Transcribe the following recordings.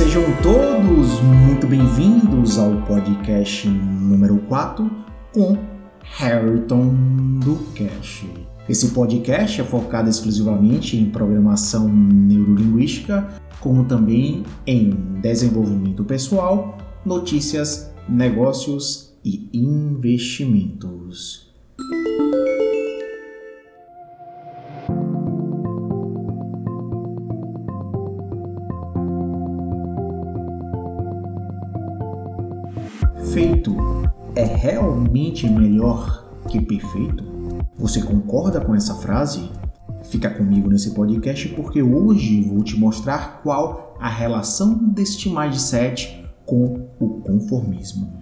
Sejam todos muito bem-vindos ao podcast número 4 com Harrington do Cash. Esse podcast é focado exclusivamente em programação neurolinguística, como também em desenvolvimento pessoal, notícias, negócios e investimentos. Feito é realmente melhor que perfeito? Você concorda com essa frase? Fica comigo nesse podcast porque hoje vou te mostrar qual a relação deste mindset com o conformismo.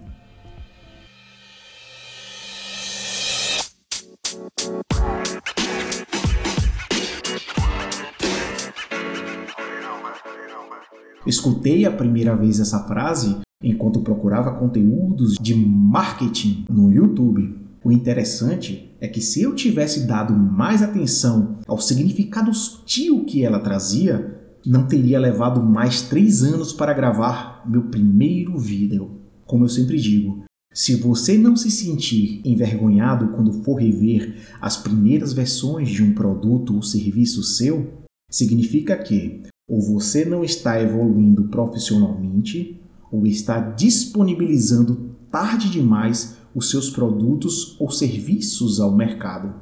Escutei a primeira vez essa frase enquanto procurava conteúdos de marketing no YouTube. O interessante é que se eu tivesse dado mais atenção ao significado sutil que ela trazia, não teria levado mais três anos para gravar meu primeiro vídeo. Como eu sempre digo, se você não se sentir envergonhado quando for rever as primeiras versões de um produto ou serviço seu, significa que ou você não está evoluindo profissionalmente, ou está disponibilizando tarde demais os seus produtos ou serviços ao mercado,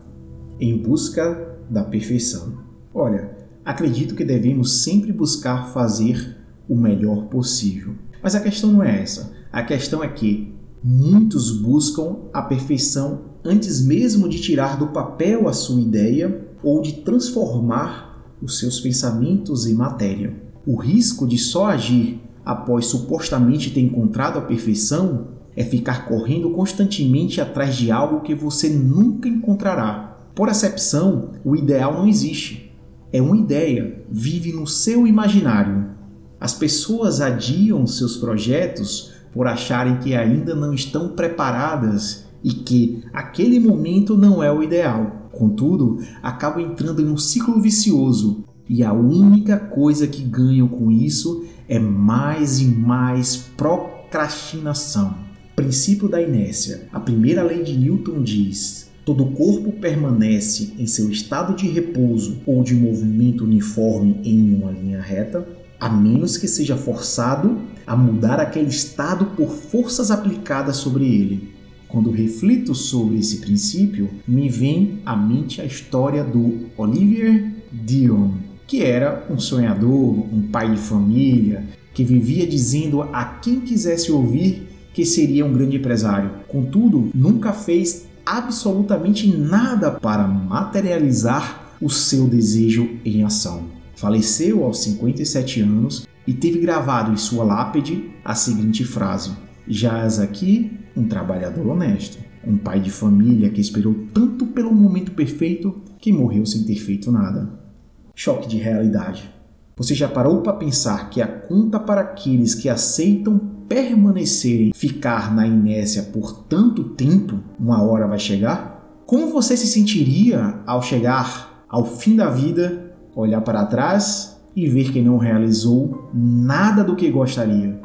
em busca da perfeição. Olha, acredito que devemos sempre buscar fazer o melhor possível. Mas a questão não é essa. A questão é que muitos buscam a perfeição antes mesmo de tirar do papel a sua ideia ou de transformar os seus pensamentos em matéria. O risco de só agir após supostamente ter encontrado a perfeição é ficar correndo constantemente atrás de algo que você nunca encontrará. Por acepção, o ideal não existe. É uma ideia, vive no seu imaginário. As pessoas adiam seus projetos por acharem que ainda não estão preparadas e que aquele momento não é o ideal. Contudo, acabam entrando em um ciclo vicioso e a única coisa que ganham com isso é mais e mais procrastinação. Princípio da inércia. A primeira lei de Newton diz: todo corpo permanece em seu estado de repouso ou de movimento uniforme em uma linha reta, a menos que seja forçado a mudar aquele estado por forças aplicadas sobre ele. Quando reflito sobre esse princípio, me vem à mente a história do Olivier Dion, que era um sonhador, um pai de família, que vivia dizendo a quem quisesse ouvir que seria um grande empresário. Contudo, nunca fez absolutamente nada para materializar o seu desejo em ação. Faleceu aos 57 anos e teve gravado em sua lápide a seguinte frase: Jaz aqui um trabalhador honesto, um pai de família que esperou tanto pelo momento perfeito que morreu sem ter feito nada. Choque de realidade. Você já parou para pensar que a conta para aqueles que aceitam permanecerem, ficar na inércia por tanto tempo, uma hora vai chegar? Como você se sentiria ao chegar ao fim da vida, olhar para trás e ver que não realizou nada do que gostaria?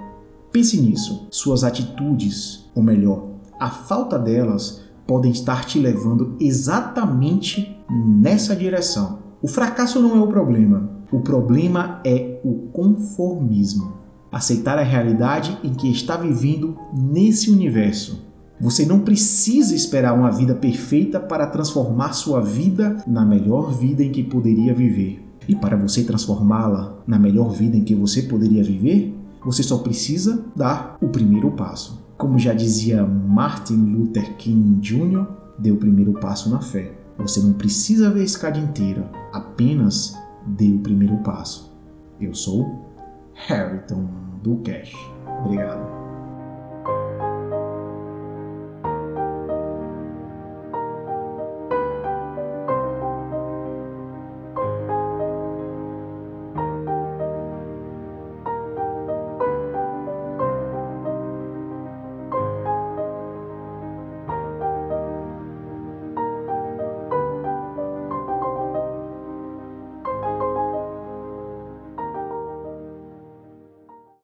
Pense nisso. Suas atitudes, ou melhor, a falta delas, podem estar te levando exatamente nessa direção. O fracasso não é o problema. O problema é o conformismo. Aceitar a realidade em que está vivendo nesse universo. Você não precisa esperar uma vida perfeita para transformar sua vida na melhor vida em que poderia viver. E para você transformá-la na melhor vida em que você poderia viver, você só precisa dar o primeiro passo. Como já dizia Martin Luther King Jr., dê o primeiro passo na fé. Você não precisa ver a escada inteira, apenas dê o primeiro passo. Eu sou Harrington do Cash. Obrigado.